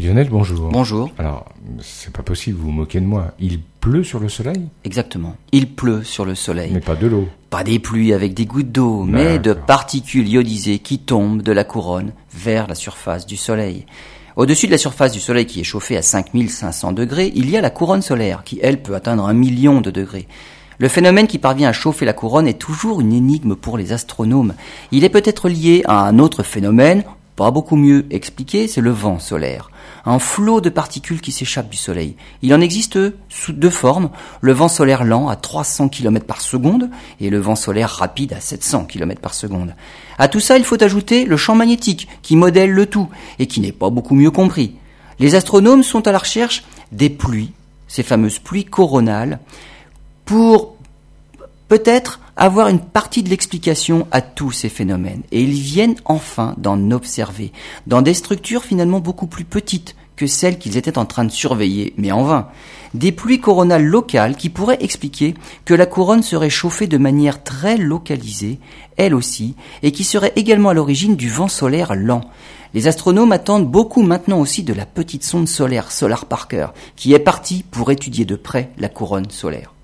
Lionel, bonjour. Bonjour. Alors, c'est pas possible, vous vous moquez de moi. Il pleut sur le soleil? Exactement. Il pleut sur le soleil. Mais pas de l'eau. Pas des pluies avec des gouttes d'eau, mais de particules iodisées qui tombent de la couronne vers la surface du soleil. Au-dessus de la surface du soleil qui est chauffée à 5500 degrés, il y a la couronne solaire qui, elle, peut atteindre un million de degrés. Le phénomène qui parvient à chauffer la couronne est toujours une énigme pour les astronomes. Il est peut-être lié à un autre phénomène, pas beaucoup mieux expliqué, c'est le vent solaire. Un flot de particules qui s'échappent du Soleil. Il en existe sous deux formes, le vent solaire lent à 300 km par seconde et le vent solaire rapide à 700 km par seconde. À tout ça, il faut ajouter le champ magnétique qui modèle le tout et qui n'est pas beaucoup mieux compris. Les astronomes sont à la recherche des pluies, ces fameuses pluies coronales, pour peut-être avoir une partie de l'explication à tous ces phénomènes. Et ils viennent enfin d'en observer, dans des structures finalement beaucoup plus petites que celles qu'ils étaient en train de surveiller, mais en vain. Des pluies coronales locales qui pourraient expliquer que la couronne serait chauffée de manière très localisée, elle aussi, et qui serait également à l'origine du vent solaire lent. Les astronomes attendent beaucoup maintenant aussi de la petite sonde solaire Solar Parker, qui est partie pour étudier de près la couronne solaire.